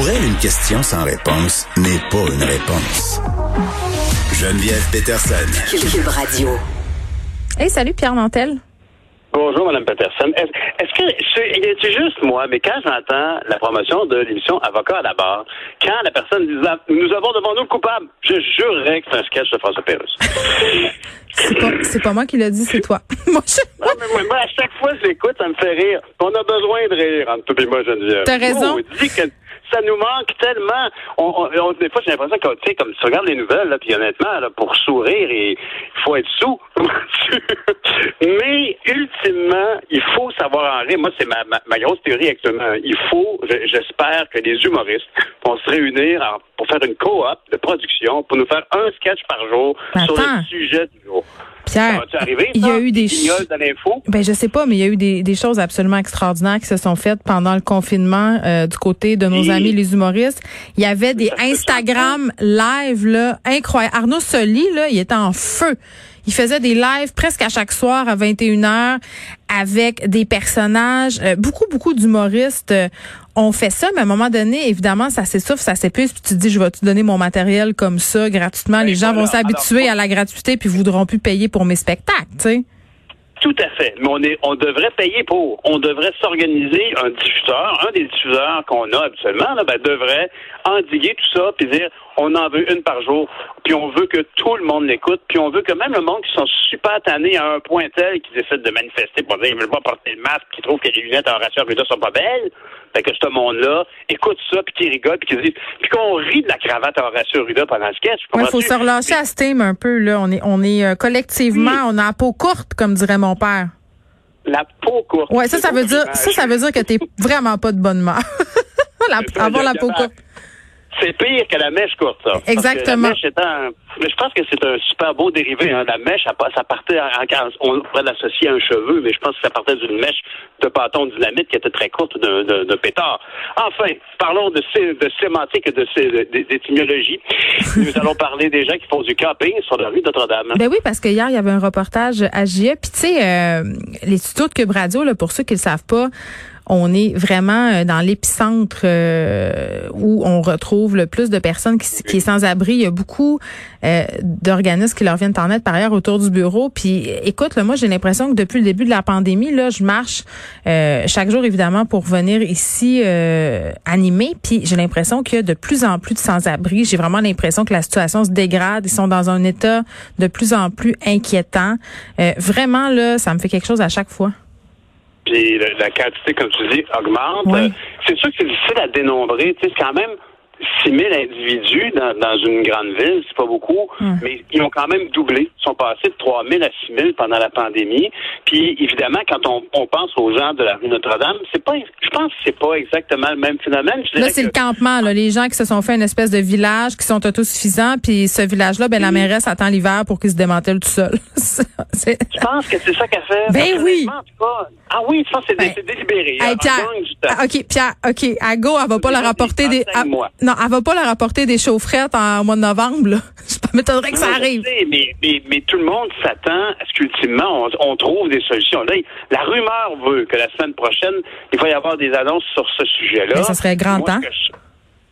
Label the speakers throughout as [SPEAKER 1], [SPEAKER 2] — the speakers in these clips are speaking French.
[SPEAKER 1] Pour elle, une question sans réponse n'est pas une réponse. Geneviève Peterson.
[SPEAKER 2] Cube Radio.
[SPEAKER 3] Hey, salut Pierre Mantel.
[SPEAKER 4] Bonjour, Mme Peterson. Est-ce est que c'est c'est juste moi, mais quand j'entends la promotion de l'émission Avocat à la barre, quand la personne dit Nous avons devant nous le coupable, je jurerais que c'est un sketch de François Pérusse.
[SPEAKER 3] C'est pas, moi qui l'ai dit, c'est toi. moi, je-
[SPEAKER 4] Ah, mais moi, moi, à chaque fois que je l'écoute, ça me fait rire. On a besoin de rire entre toi et moi, Geneviève.
[SPEAKER 3] T'as raison.
[SPEAKER 4] Oh, dis que ça nous manque tellement. On, on- on- des fois, j'ai l'impression que, tu sais, comme tu regardes les nouvelles, là, puis honnêtement, là, pour sourire, il faut être sous. Mais, ultimement, il faut savoir en rire. Moi, c'est ma, ma, ma grosse théorie actuellement. Il faut, je- j'espère que les humoristes vont se réunir en- pour faire une coop de production, pour nous faire un sketch par jour sur
[SPEAKER 3] Attends.
[SPEAKER 4] le sujet du jour.
[SPEAKER 3] Pierre,
[SPEAKER 4] arriver,
[SPEAKER 3] il y a eu des
[SPEAKER 4] l'info?
[SPEAKER 3] Ben je sais pas, mais il y a eu des, des choses absolument extraordinaires qui se sont faites pendant le confinement euh, du côté de nos amis les humoristes. Il y avait des Instagram live là incroyables. Arnaud Soli là, il était en feu. Il faisait des lives presque à chaque soir à 21h avec des personnages. Euh, beaucoup, beaucoup d'humoristes euh, ont fait ça, mais à un moment donné, évidemment, ça s'essouffle, ça s'épuise, puis tu te dis, je vais te donner mon matériel comme ça gratuitement.
[SPEAKER 4] Ben
[SPEAKER 3] Les gens
[SPEAKER 4] voilà.
[SPEAKER 3] vont s'habituer à la gratuité puis voudront plus payer pour mes spectacles, tu sais.
[SPEAKER 4] Tout à fait. Mais on est, on devrait payer pour. On devrait s'organiser un diffuseur, un des diffuseurs qu'on a habituellement, là, ben, devrait endiguer tout ça puis dire, on en veut une par jour. Puis on veut que tout le monde l'écoute. Puis on veut que même le monde qui sont super tannés à un point tel qu'ils essaient de manifester pour dire, ils veulent pas porter le masque, qui trouvent que les lunettes en Horacio Arruda sont pas belles. Fait que ce monde-là écoute ça puis qui rigole puis qui dit, puis qu'on rit de la cravate à Horacio Arruda pendant le sketch.
[SPEAKER 3] Il faut se relâcher à ce thème un peu. Là. On est, on est euh, collectivement, on a la peau courte, comme dirait mon père.
[SPEAKER 4] La peau courte.
[SPEAKER 3] Ouais, ça, ça veut dire, ça, ça veut dire que t'es vraiment pas de bonne
[SPEAKER 4] ça,
[SPEAKER 3] avoir la peau courte.
[SPEAKER 4] C'est pire que la mèche courte, ça.
[SPEAKER 3] Exactement.
[SPEAKER 4] la mèche étant, mais je pense que c'est un super beau dérivé. Hein. La mèche, ça, partait, en, on pourrait l'associer à un cheveu, mais je pense que ça partait d'une mèche de bâton dynamite qui était très courte d'un- pétard. Enfin, parlons de, de sémantique et de- d'étymologie. Nous allons parler des gens qui font du camping sur la rue Notre-Dame.
[SPEAKER 3] Ben oui, parce que hier, il y avait un reportage à JE. Puis tu sais, euh, les tutos de Cube Radio, là, pour ceux qui le savent pas, on est vraiment euh, dans l'épicentre euh, où on retrouve le plus de personnes qui, qui est sans abri. Il y a beaucoup euh, d'organismes qui leur viennent en aide par ailleurs autour du bureau. Puis écoute, là, moi j'ai l'impression que depuis le début de la pandémie, là, je marche chaque jour évidemment pour venir ici animer. Puis j'ai l'impression qu'il y a de plus en plus de sans-abri. J'ai vraiment l'impression que la situation se dégrade. Ils sont dans un état de plus en plus inquiétant. Vraiment là, ça me fait quelque chose à chaque fois.
[SPEAKER 4] Puis la quantité, comme tu dis, augmente.
[SPEAKER 3] Oui.
[SPEAKER 4] Euh, C'est sûr que c'est difficile à dénombrer. Tu sais, c'est quand même 6 000 individus dans, dans une grande ville, c'est pas beaucoup,
[SPEAKER 3] Hum.
[SPEAKER 4] mais ils ont quand même doublé. Ils sont passés de 3 000 à 6 000 pendant la pandémie. Puis, évidemment, quand on, on pense aux gens de la rue Notre-Dame, c'est pas, je pense que c'est pas exactement le même phénomène. Je
[SPEAKER 3] Là, c'est
[SPEAKER 4] que-
[SPEAKER 3] le campement, là, les gens qui se sont fait une espèce de village, qui sont autosuffisants, puis ce village-là, ben la mairesse attend l'hiver pour qu'il se démantèle tout seul.
[SPEAKER 4] Je pense que c'est ça qu'elle fait.
[SPEAKER 3] Ben oui.
[SPEAKER 4] Ah oui, je pense que c'est
[SPEAKER 3] Ben,
[SPEAKER 4] délibéré.
[SPEAKER 3] Hey,
[SPEAKER 4] On
[SPEAKER 3] Pierre, ah, OK, Pierre, OK, à go, elle va pas leur apporter des... non, elle va pas leur apporter des chaufferettes en mois de novembre, là. Je m'étonnerais que ça arrive.
[SPEAKER 4] sais, mais, mais, mais tout le monde s'attend à ce qu'ultimement, on, on trouve des solutions. Là, la rumeur veut que la semaine prochaine, il va y avoir des annonces sur ce sujet-là.
[SPEAKER 3] Ça serait grand
[SPEAKER 4] Moi,
[SPEAKER 3] temps.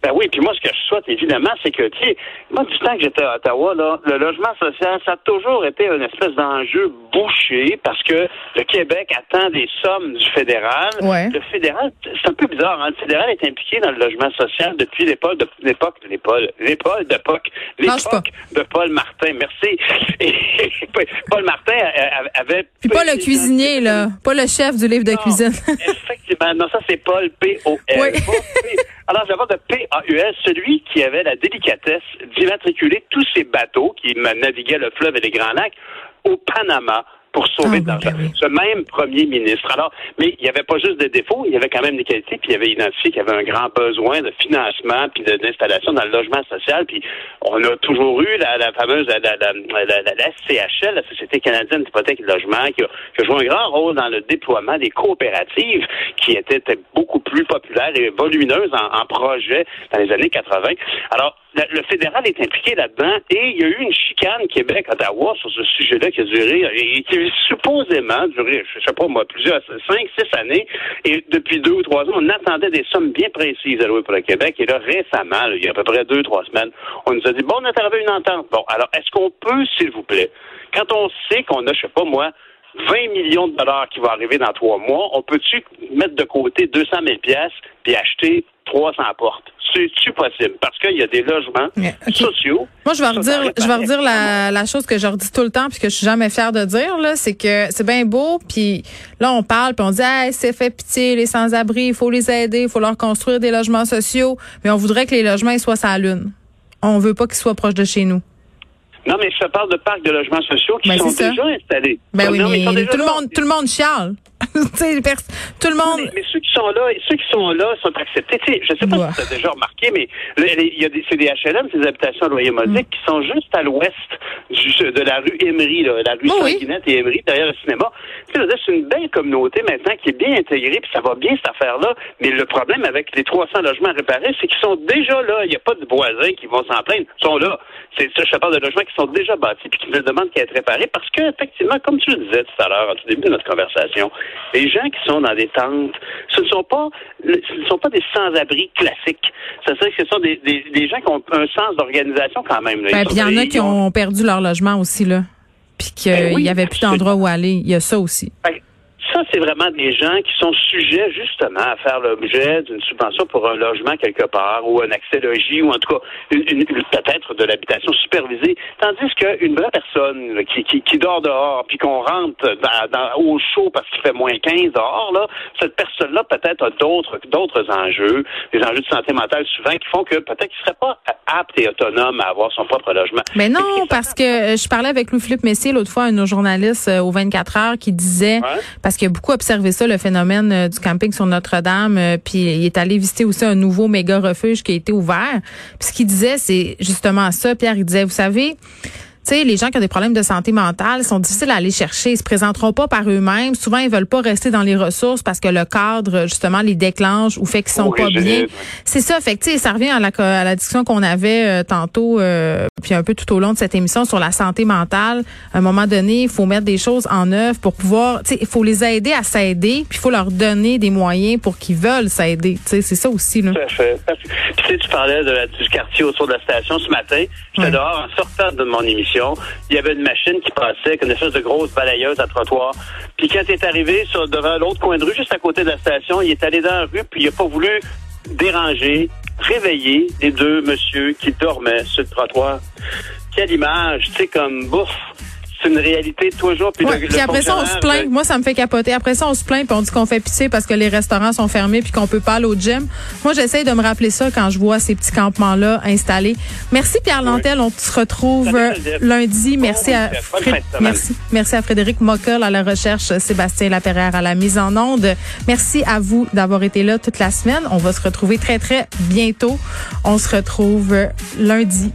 [SPEAKER 4] Ben oui, puis moi, ce que je souhaite, évidemment, c'est que, tu sais, moi, du temps que j'étais à Ottawa, là, le logement social, ça a toujours été une espèce d'enjeu bouché parce que le Québec attend des sommes du fédéral.
[SPEAKER 3] Ouais.
[SPEAKER 4] Le fédéral, c'est un peu bizarre, hein? Le fédéral est impliqué dans le logement social depuis l'époque de l'époque de l'époque l'époque
[SPEAKER 3] pas.
[SPEAKER 4] l'époque de Paul Martin. Merci. Et Paul Martin avait
[SPEAKER 3] Puis pas le cuisinier, là. Pas le chef du livre de
[SPEAKER 4] non,
[SPEAKER 3] cuisine.
[SPEAKER 4] Effectivement. Non, ça, c'est Paul P-O-L.
[SPEAKER 3] Oui.
[SPEAKER 4] Alors, parle de P-A-U-S, celui qui avait la délicatesse d'immatriculer tous ces bateaux qui naviguaient le fleuve et les Grands Lacs au Panama pour sauver
[SPEAKER 3] Ah
[SPEAKER 4] de l'argent.
[SPEAKER 3] oui, ben.
[SPEAKER 4] Ce même premier ministre. Alors, mais il n'y avait pas juste des défauts, il y avait quand même des qualités, puis il avait identifié qu'il y avait un grand besoin de financement puis d'installation dans le logement social. Puis on a toujours eu la, la fameuse la, la, la, Société canadienne d'hypothèque et de logement, qui a, qui a joué un grand rôle dans le déploiement des coopératives qui étaient beaucoup plus populaires et volumineuses en, en projet dans les années 80. Alors, le, fédéral est impliqué là-dedans et il y a eu une chicane Québec-Ottawa sur ce sujet-là qui a duré, et qui a supposément duré, je sais pas moi, plusieurs, cinq, six années. Et depuis deux ou trois ans, on attendait des sommes bien précises allouées pour le Québec. Et là, récemment, il y a à peu près deux, trois semaines, on nous a dit, bon, on a à une entente. Bon, alors, est-ce qu'on peut, s'il vous plaît, quand on sait qu'on a, je sais pas moi, 20 millions de dollars qui vont arriver dans trois mois, on peut-tu mettre de côté 200 000 pièces puis acheter 300 portes? C'est-tu possible? Parce qu'il y a des logements sociaux.
[SPEAKER 3] Moi, je vais redire, je vais redire la, la chose que je redis tout le temps puis que je suis jamais fière de dire là, c'est que c'est bien beau puis là on parle puis on dit hey, c'est fait pitié les sans-abri, il faut les aider, il faut leur construire des logements sociaux, mais on voudrait que les logements ils soient sur la lune. On veut pas qu'ils soient proches de chez nous.
[SPEAKER 4] Non, mais je te parle de parcs de logements sociaux qui
[SPEAKER 3] Ben,
[SPEAKER 4] sont déjà installés.
[SPEAKER 3] Ben oui,
[SPEAKER 4] Non,
[SPEAKER 3] mais
[SPEAKER 4] déjà
[SPEAKER 3] tout le monde, tout le monde chiale. Tout le monde.
[SPEAKER 4] Mais, mais ceux qui sont là, ceux qui sont là sont acceptés. Je sais pas si tu as déjà remarqué, mais il y a des, c'est des HLM, ces habitations à loyer modique,
[SPEAKER 3] Mm.
[SPEAKER 4] qui sont juste à l'ouest de la rue Emery, là, la rue
[SPEAKER 3] oui.
[SPEAKER 4] Sanguinette et Emery, derrière le cinéma. C'est une belle communauté maintenant qui est bien intégrée, puis ça va bien cette affaire-là. Mais le problème avec les 300 logements réparés, c'est qu'ils sont déjà là. Il n'y a pas de voisins qui vont s'en plaindre. Ils sont là. C'est ça, je te parle de logements qui sont déjà bâtis puis qui ne demandent qu'à être réparés parce que, effectivement, comme tu le disais tout à l'heure, au tout début de notre conversation, les gens qui sont dans des tentes, ce ne sont pas, ce ne sont pas des sans-abri classiques. C'est-à-dire que ce sont des, des, des gens qui ont un sens d'organisation quand même. là.
[SPEAKER 3] Ben, puis il y en a qui ont perdu leur logement aussi là, puis qu'il
[SPEAKER 4] Ben oui,
[SPEAKER 3] y avait plus d'endroit où aller. Il y a ça aussi.
[SPEAKER 4] Que c'est vraiment des gens qui sont sujets justement à faire l'objet d'une subvention pour un logement quelque part ou un accès logis ou en tout cas une, une- une- peut-être de l'habitation supervisée. Tandis qu'une vraie personne là, qui, qui, qui dort dehors puis qu'on rentre dans, dans- au chaud parce qu'il fait moins 15 dehors, là, cette personne-là peut-être a d'autres d'autres enjeux, des enjeux de santé mentale souvent qui font que peut-être qu'il serait pas apte et autonome à avoir son propre logement.
[SPEAKER 3] Mais non,
[SPEAKER 4] que-
[SPEAKER 3] parce que euh, je parlais avec Louis-Philippe Messier l'autre fois, un de nos journalistes euh, au 24 heures, qui disait,
[SPEAKER 4] Ouais.
[SPEAKER 3] parce qu'il a beaucoup observé ça, le phénomène euh, du camping sur Notre-Dame, euh, puis il est allé visiter aussi un nouveau méga refuge qui a été ouvert. Puis ce qu'il disait, c'est justement ça, Pierre, il disait, vous savez, tu sais, les gens qui ont des problèmes de santé mentale sont difficiles à aller chercher. Ils se présenteront pas par eux-mêmes. Souvent, ils veulent pas rester dans les ressources parce que le cadre, justement, les déclenche ou fait qu'ils sont pas bien. C'est ça. Fait que, ça revient à la, à la discussion qu'on avait euh, tantôt, euh, puis un peu tout au long de cette émission sur la santé mentale. À un moment donné, il faut mettre des choses en œuvre pour pouvoir, tu sais, il faut les aider à s'aider, puis il faut leur donner des moyens pour qu'ils veulent s'aider. Tu sais, c'est ça aussi, là.
[SPEAKER 4] Tout à fait. Puis tu sais, tu parlais de la- du quartier autour de la station ce matin. J'étais dehors en sortant de mon émission. Il y avait une machine qui passait, une espèce de grosse balayeuse à trottoir. Puis quand il est arrivé sur, devant l'autre coin de rue, juste à côté de la station, il est allé dans la rue, puis il n'a pas voulu déranger, réveiller les deux messieurs qui dormaient sur le trottoir. Quelle image, tu comme bouffe. C'est une réalité toujours. Puis,
[SPEAKER 3] Ouais,
[SPEAKER 4] le-
[SPEAKER 3] puis
[SPEAKER 4] le
[SPEAKER 3] après ça, on se plaint. Moi, ça me fait capoter. Après ça, on se plaint puis on dit qu'on fait pitié parce que les restaurants sont fermés puis qu'on peut pas aller au gym. Moi, j'essaye de me rappeler ça quand je vois ces petits campements-là installés. Merci Pierre Lantel. On se retrouve lundi. Merci à merci. Merci à Frédéric Mockel à la recherche, Sébastien Laperrière à la mise en onde. Merci à vous d'avoir été là toute la semaine. On va se retrouver très très bientôt. On se retrouve lundi.